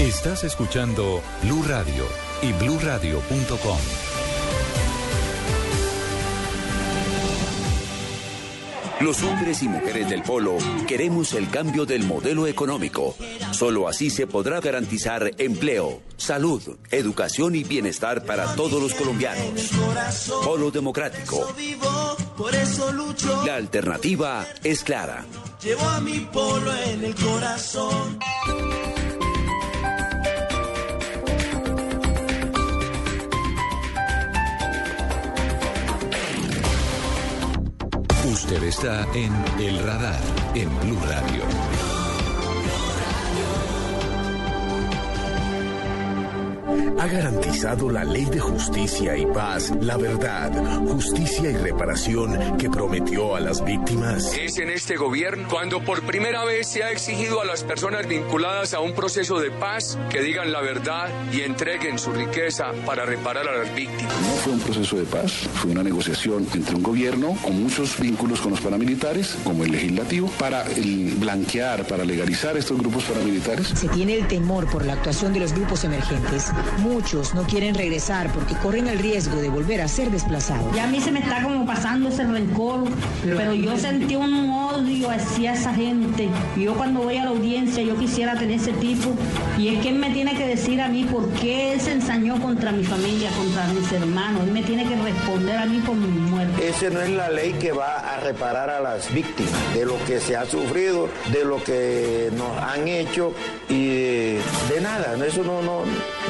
B: Estás escuchando Blue Radio y bluradio.com.
I: Los hombres y mujeres del Polo queremos el cambio del modelo económico. Solo así se podrá garantizar empleo, salud, educación y bienestar para todos los colombianos. Polo Democrático. La alternativa es clara.
J: Llevo a mi polo en el corazón.
B: Usted está en El Radar, en Blue Radio.
K: Ha garantizado la ley de justicia y paz, la verdad, justicia y reparación que prometió a las víctimas.
L: Es en este gobierno cuando por primera vez se ha exigido a las personas vinculadas a un proceso de paz que digan la verdad y entreguen su riqueza para reparar a las víctimas.
M: No fue un proceso de paz, fue una negociación entre un gobierno con muchos vínculos con los paramilitares, como el legislativo, para blanquear, para legalizar estos grupos paramilitares.
N: Se tiene el temor por la actuación de los grupos emergentes. Muchos no quieren regresar porque corren el riesgo de volver a ser desplazados.
O: Ya a mí se me está como pasando ese rencor, pero, yo sentí un odio hacia esa gente. Yo cuando voy a la audiencia, yo quisiera tener ese tipo. Y es que él me tiene que decir a mí por qué él se ensañó contra mi familia, contra mis hermanos. Él me tiene que responder a mí por mi muerte.
P: Esa no es la ley que va a reparar a las víctimas de lo que se ha sufrido, de lo que nos han hecho y de, nada. Eso no, no,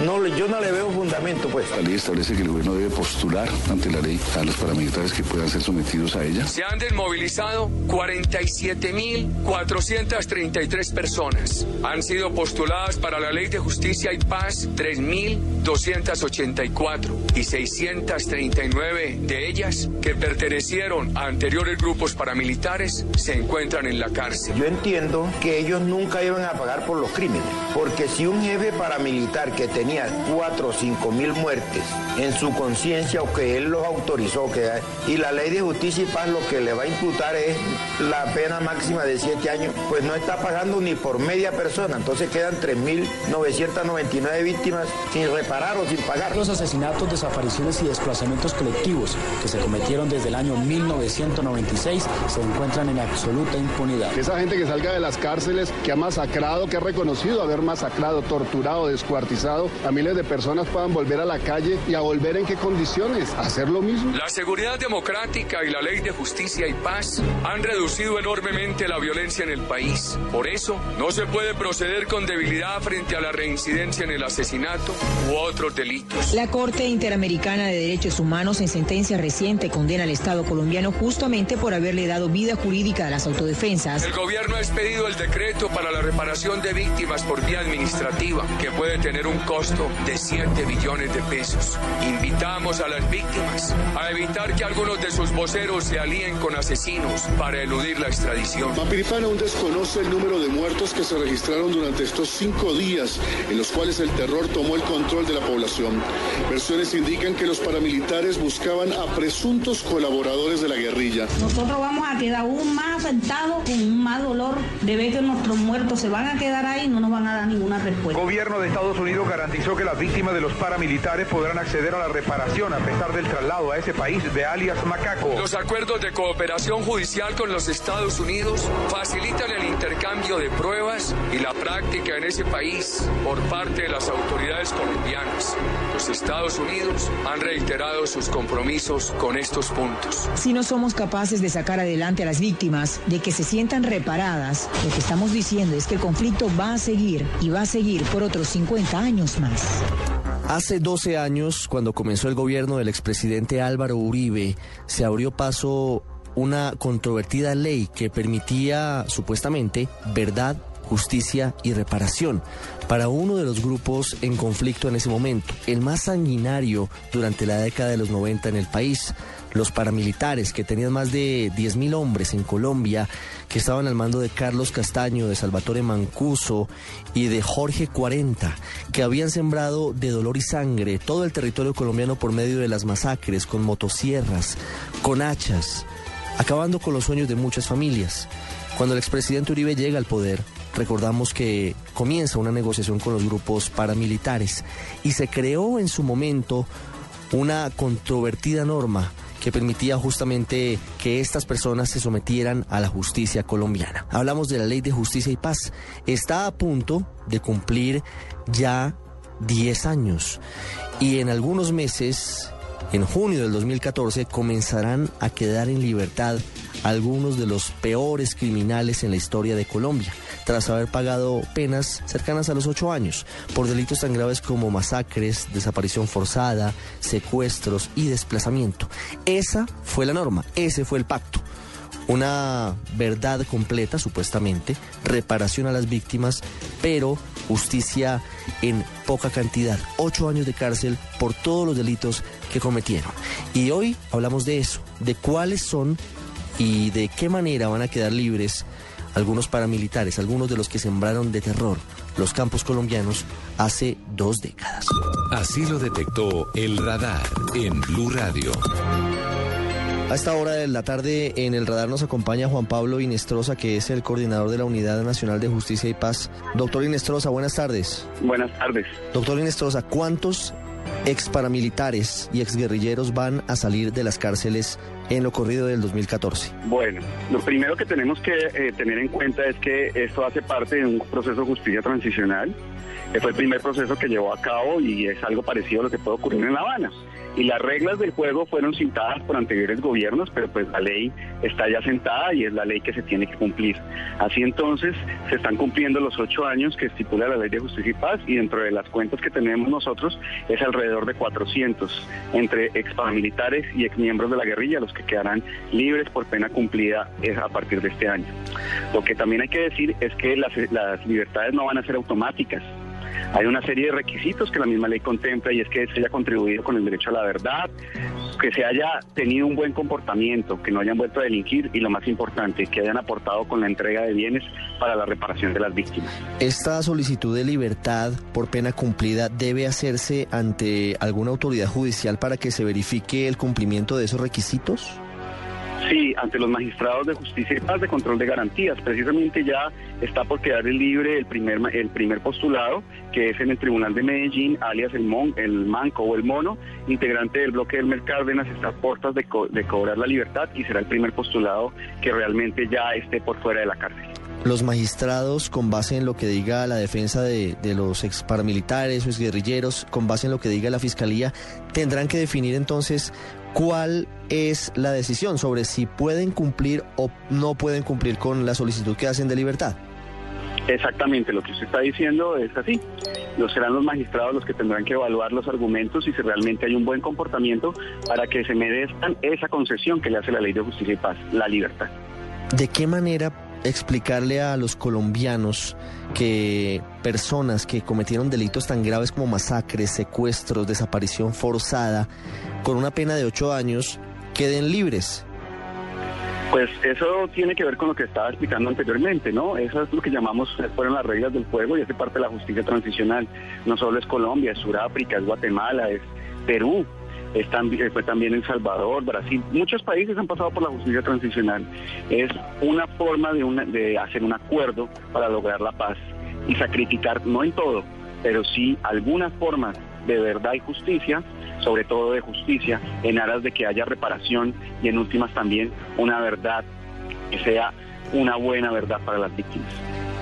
P: no, yo no le veo fundamento, pues.
M: La ley establece que el gobierno debe postular ante la ley a los paramilitares que puedan ser sometidos a ella.
L: Se han desmovilizado 47.433 personas. Han sido postuladas para la ley de justicia y paz 3.284 y 639 de ellas que pertenecieron a anteriores grupos paramilitares se encuentran en la cárcel.
P: Yo entiendo que ellos nunca iban a pagar por los crímenes, porque si un jefe paramilitar que tenía 4 o 5 mil muertes en su conciencia o que él los autorizó, que, y la ley de justicia y paz lo que le va a imputar es la pena máxima de 7 años, pues no está pagando ni por media persona, entonces quedan 3.999 víctimas sin reparar o sin pagar.
Q: Los asesinatos, desapariciones y desplazamientos colectivos que se cometieron desde el año 1996 se encuentran en absoluta impunidad.
R: Esa gente que salga de las cárceles, que ha masacrado, que ha reconocido haber masacrado, torturado, descuartizado a miles de personas puedan volver a la calle y a volver en qué condiciones, hacer lo mismo.
L: La seguridad democrática y la ley de justicia y paz han reducido enormemente la violencia en el país. Por eso, no se puede proceder con debilidad frente a la reincidencia en el asesinato u otros delitos.
N: La Corte Interamericana de Derechos Humanos en sentencia reciente condena al Estado colombiano justamente por haberle dado vida jurídica a las autodefensas.
L: El gobierno ha expedido el decreto para la reparación de víctimas por vía administrativa, que puede tener un costo de 7 billones de pesos. Invitamos a las víctimas a evitar que algunos de sus voceros se alíen con asesinos para eludir la extradición.
R: Mapiripán aún desconoce el número de muertos que se registraron durante estos cinco días en los cuales el terror tomó el control de la población. Versiones indican que los paramilitares buscaban a presuntos colaboradores de la guerrilla.
O: Nosotros vamos a quedar aún más afectados, con más dolor de ver que nuestros muertos se van a quedar ahí y no nos van a dar ninguna respuesta.
S: El gobierno de Estados Unidos garantizó que las víctimas de los paramilitares podrán acceder a la reparación a pesar del traslado a ese país de alias Macaco.
L: Los acuerdos de cooperación judicial con los Estados Unidos facilitan el intercambio de pruebas y la práctica en ese país por parte de las autoridades Los Estados Unidos han reiterado sus compromisos con estos puntos.
N: Si no somos capaces de sacar adelante a las víctimas, de que se sientan reparadas, lo que estamos diciendo es que el conflicto va a seguir y va a seguir por otros 50 años más.
A: Hace 12 años, cuando comenzó el gobierno del expresidente Álvaro Uribe, se abrió paso una controvertida ley que permitía supuestamente verdad, justicia y reparación para uno de los grupos en conflicto en ese momento, el más sanguinario durante la década de los 90 en el país. Los paramilitares, que tenían más de 10.000 hombres en Colombia, que estaban al mando de Carlos Castaño, de Salvatore Mancuso y de Jorge 40, que habían sembrado de dolor y sangre todo el territorio colombiano por medio de las masacres, con motosierras, con hachas, acabando con los sueños de muchas familias. Cuando el expresidente Uribe llega al poder, recordamos que comienza una negociación con los grupos paramilitares y se creó en su momento una controvertida norma que permitía justamente que estas personas se sometieran a la justicia colombiana. Hablamos de la ley de justicia y paz. Está a punto de cumplir ya 10 años y en algunos meses, en junio del 2014, comenzarán a quedar en libertad algunos de los peores criminales en la historia de Colombia, tras haber pagado penas cercanas a los ocho años por delitos tan graves como masacres, desaparición forzada, secuestros y desplazamiento. Esa fue la norma, ese fue el pacto. Una verdad completa, supuestamente, reparación a las víctimas, pero justicia en poca cantidad, ocho años de cárcel por todos los delitos que cometieron. Y hoy hablamos de eso, de cuáles son y de qué manera van a quedar libres algunos paramilitares, algunos de los que sembraron de terror los campos colombianos hace dos décadas.
B: Así lo detectó el radar en Blue Radio.
A: A esta hora de la tarde en el radar nos acompaña Juan Pablo Inestrosa, que es el coordinador de la Unidad Nacional de Justicia y Paz. Doctor Inestrosa, buenas tardes.
T: Buenas tardes.
A: Doctor Inestrosa, ¿cuántos ex paramilitares y exguerrilleros van a salir de las cárceles en lo corrido del 2014?
T: Bueno, lo primero que tenemos que eh, tener en cuenta es que esto hace parte de un proceso de justicia transicional. que fue el primer proceso que llevó a cabo y es algo parecido a lo que puede ocurrir en La Habana y las reglas del juego fueron cintadas por anteriores gobiernos, pero pues la ley está ya sentada y es la ley que se tiene que cumplir. Así entonces se están cumpliendo los ocho años que estipula la ley de justicia y paz y dentro de las cuentas que tenemos nosotros es alrededor de 400 entre ex paramilitares y ex miembros de la guerrilla los que quedarán libres por pena cumplida eh, a partir de este año. Lo que también hay que decir es que las, las libertades no van a ser automáticas. Hay una serie de requisitos que la misma ley contempla y es que se haya contribuido con el derecho a la verdad, que se haya tenido un buen comportamiento, que no hayan vuelto a delinquir y lo más importante, que hayan aportado con la entrega de bienes para la reparación de las víctimas.
A: ¿Esta solicitud de libertad por pena cumplida debe hacerse ante alguna autoridad judicial para que se verifique el cumplimiento de esos requisitos?
T: Sí, ante los magistrados de justicia y paz de control de garantías. Precisamente ya está por quedar libre el primer, el primer postulado, que es en el Tribunal de Medellín, alias el, Mon, el Manco o el Mono, integrante del bloque del Mercárdenas, está a puertas de, de cobrar la libertad y será el primer postulado que realmente ya esté por fuera de la cárcel
A: los magistrados, con base en lo que diga la defensa de, de los ex paramilitares o guerrilleros, con base en lo que diga la fiscalía, tendrán que definir entonces cuál es la decisión sobre si pueden cumplir o no pueden cumplir con la solicitud que hacen de libertad.
T: Exactamente, lo que usted está diciendo es así. No serán los magistrados los que tendrán que evaluar los argumentos y si realmente hay un buen comportamiento para que se merezcan esa concesión que le hace la ley de justicia y paz, la libertad.
A: ¿De qué manera explicarle a los colombianos que personas que cometieron delitos tan graves como masacres, secuestros, desaparición forzada, con una pena de ocho años, queden libres?
T: Pues eso tiene que ver con lo que estaba explicando anteriormente, ¿no? Eso es lo que llamamos, fueron las reglas del juego y hace parte de la justicia transicional. No solo es Colombia, es Sudáfrica, es Guatemala, es Perú, es también, fue también El Salvador, Brasil. Muchos países han pasado por la justicia transicional. Es una forma de, de hacer un acuerdo para lograr la paz y sacrificar, no en todo, pero sí algunas formas de verdad y justicia, sobre todo de justicia, en aras de que haya reparación y en últimas también una verdad que sea una buena verdad para las víctimas.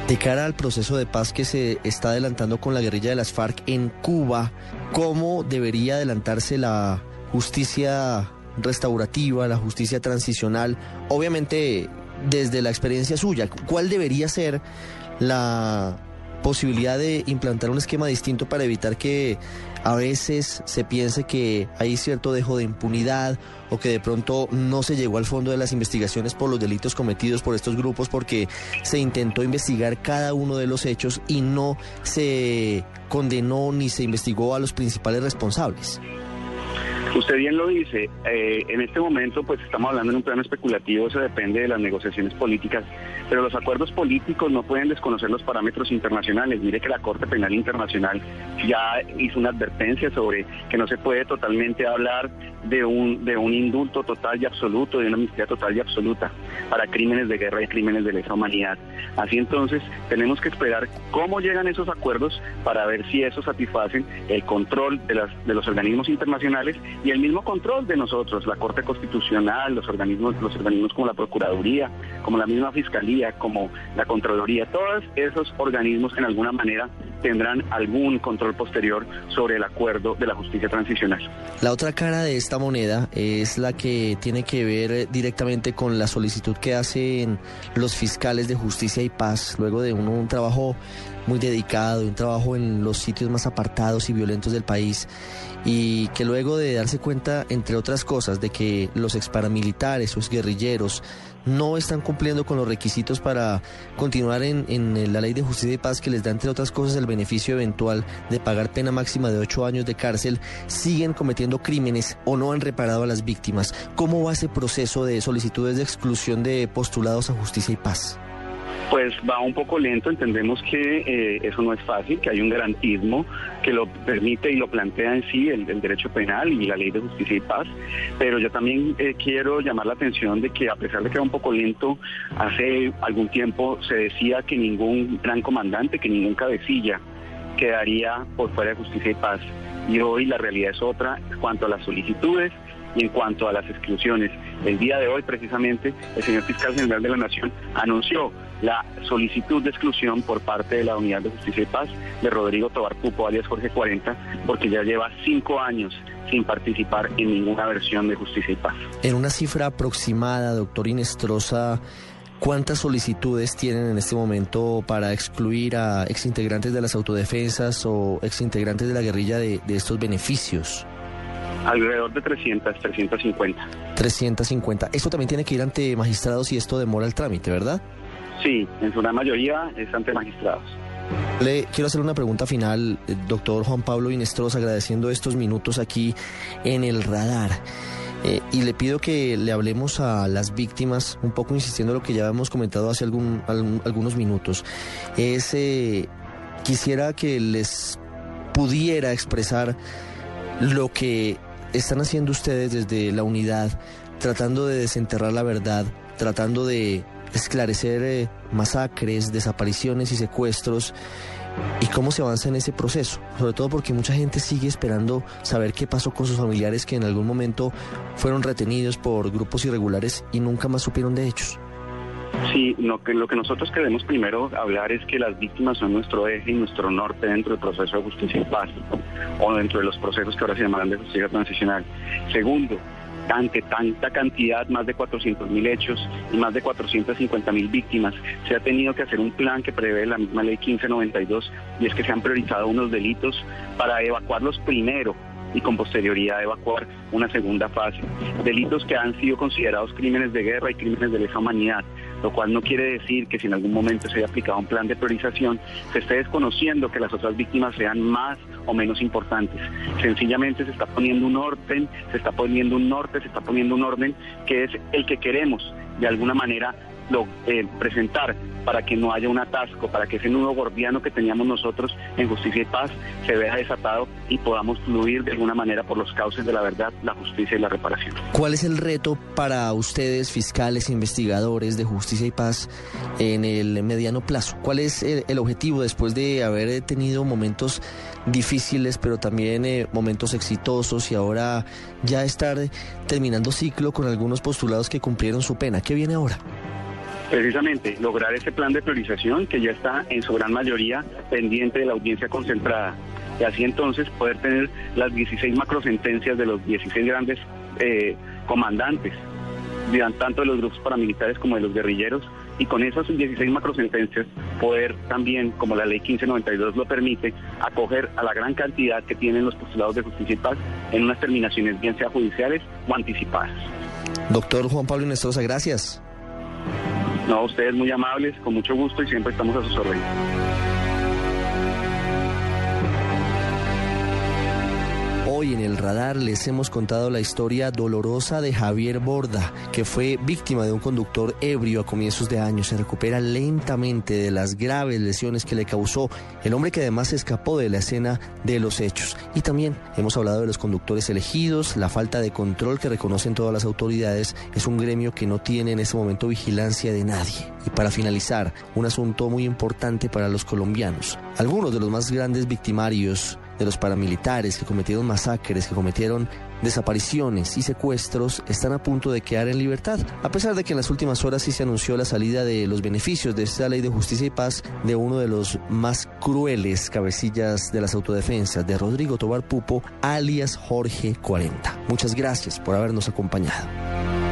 A: De cara al proceso de paz que se está adelantando con la guerrilla de las FARC en Cuba, ¿cómo debería adelantarse la justicia restaurativa, la justicia transicional? Obviamente, desde la experiencia suya, ¿cuál debería ser la posibilidad de implantar un esquema distinto para evitar que a veces se piense que hay cierto dejo de impunidad o que de pronto no se llegó al fondo de las investigaciones por los delitos cometidos por estos grupos porque se intentó investigar cada uno de los hechos y no se condenó ni se investigó a los principales responsables.
T: Usted bien lo dice, eh, en este momento pues estamos hablando en un plano especulativo, eso depende de las negociaciones políticas, pero los acuerdos políticos no pueden desconocer los parámetros internacionales. Mire que la Corte Penal Internacional ya hizo una advertencia sobre que no se puede totalmente hablar de un, de un indulto total y absoluto, de una amnistía total y absoluta para crímenes de guerra y crímenes de lesa humanidad. Así entonces tenemos que esperar cómo llegan esos acuerdos para ver si eso satisfacen el control de, las, de los organismos internacionales el mismo control de nosotros, la Corte Constitucional, los organismos, los organismos como la Procuraduría, como la misma Fiscalía, como la Contraloría, todos esos organismos en alguna manera tendrán algún control posterior sobre el acuerdo de la justicia transicional.
A: La otra cara de esta moneda es la que tiene que ver directamente con la solicitud que hacen los fiscales de justicia y paz, luego de un, un trabajo muy dedicado, un trabajo en los sitios más apartados y violentos del país, y que luego de darse cuenta, entre otras cosas, de que los exparamilitares, los guerrilleros, no están cumpliendo con los requisitos para continuar en, en, la ley de justicia y paz que les da, entre otras cosas, el beneficio eventual de pagar pena máxima de ocho años de cárcel, siguen cometiendo crímenes o no han reparado a las víctimas. ¿Cómo va ese proceso de solicitudes de exclusión de postulados a justicia y paz?
T: Pues va un poco lento, entendemos que eh, eso no es fácil, que hay un garantismo que lo permite y lo plantea en sí el, derecho penal y la ley de justicia y paz, pero yo también eh, quiero llamar la atención de que a pesar de que va un poco lento, hace algún tiempo se decía que ningún gran comandante, que ningún cabecilla quedaría por fuera de justicia y paz. Y hoy la realidad es otra en cuanto a las solicitudes y en cuanto a las exclusiones. El día de hoy, precisamente, el señor fiscal general de la Nación anunció la solicitud de exclusión por parte de la Unidad de Justicia y Paz de Rodrigo Tobar Pupo, alias Jorge 40, porque ya lleva cinco años sin participar en ninguna versión de Justicia y Paz.
A: En una cifra aproximada, doctor Inestrosa, ¿cuántas solicitudes tienen en este momento para excluir a exintegrantes de las autodefensas o exintegrantes de la guerrilla de estos beneficios?
T: Alrededor de 300, 350.
A: 350. Esto también tiene que ir ante magistrados y esto demora el trámite, ¿verdad?
T: Sí, en su gran mayoría es ante magistrados.
A: Le quiero hacer una pregunta final, eh, doctor Juan Pablo Inestros, agradeciendo estos minutos aquí en el radar. Eh, y le pido que le hablemos a las víctimas, un poco insistiendo en lo que ya hemos comentado hace algún, algunos minutos. Es, eh, quisiera que les pudiera expresar lo que están haciendo ustedes desde la unidad, tratando de desenterrar la verdad, tratando de esclarecer eh, masacres, desapariciones y secuestros y cómo se avanza en ese proceso, sobre todo porque mucha gente sigue esperando saber qué pasó con sus familiares que en algún momento fueron retenidos por grupos irregulares y nunca más supieron de ellos.
T: Sí, lo que, lo que nosotros queremos primero hablar es que las víctimas son nuestro eje y nuestro norte dentro del proceso de justicia y paz, o dentro de los procesos que ahora se llamarán de justicia transicional. Segundo, ante tanta cantidad, más de 400 mil hechos y más de 450 mil víctimas, se ha tenido que hacer un plan que prevé la misma ley 1592 y es que se han priorizado unos delitos para evacuarlos primero y con posterioridad evacuar una segunda fase. Delitos que han sido considerados crímenes de guerra y crímenes de lesa humanidad, lo cual no quiere decir que si en algún momento se haya aplicado un plan de priorización, se esté desconociendo que las otras víctimas sean más o menos importantes. Sencillamente se está poniendo un orden, se está poniendo un norte, se está poniendo un orden que es el que queremos de alguna manera lo, eh, presentar para que no haya un atasco, para que ese nudo gordiano que teníamos nosotros en justicia y paz se vea desatado y podamos fluir de alguna manera por los cauces de la verdad, la justicia y la reparación.
A: ¿Cuál es el reto para ustedes, fiscales, e investigadores de justicia y paz, en el mediano plazo? ¿Cuál es el, objetivo después de haber tenido momentos difíciles, pero también eh, momentos exitosos y ahora ya estar terminando ciclo con algunos postulados que cumplieron su pena? ¿Qué viene ahora?
T: Precisamente, lograr ese plan de priorización que ya está en su gran mayoría pendiente de la audiencia concentrada. Y así entonces poder tener las 16 macrosentencias de los 16 grandes eh, comandantes, tanto de los grupos paramilitares como de los guerrilleros, y con esas 16 macrosentencias poder también, como la ley 1592 lo permite, acoger a la gran cantidad que tienen los postulados de justicia y en unas terminaciones bien sea judiciales o anticipadas.
A: Doctor Juan Pablo Inestrosa, gracias.
T: No, ustedes muy amables, con mucho gusto y siempre estamos a sus órdenes.
A: Hoy en el radar les hemos contado la historia dolorosa de Javier Borda, que fue víctima de un conductor ebrio a comienzos de año. Se recupera lentamente de las graves lesiones que le causó el hombre que además escapó de la escena de los hechos. Y también hemos hablado de los conductores elegidos, la falta de control que reconocen todas las autoridades. Es un gremio que no tiene en este momento vigilancia de nadie. Y para finalizar, un asunto muy importante para los colombianos. Algunos de los más grandes victimarios de los paramilitares que cometieron masacres, que cometieron desapariciones y secuestros están a punto de quedar en libertad, a pesar de que en las últimas horas sí se anunció la salida de los beneficios de esta ley de justicia y paz de uno de los más crueles cabecillas de las autodefensas, de Rodrigo Tobar Pupo, alias Jorge 40. Muchas gracias por habernos acompañado.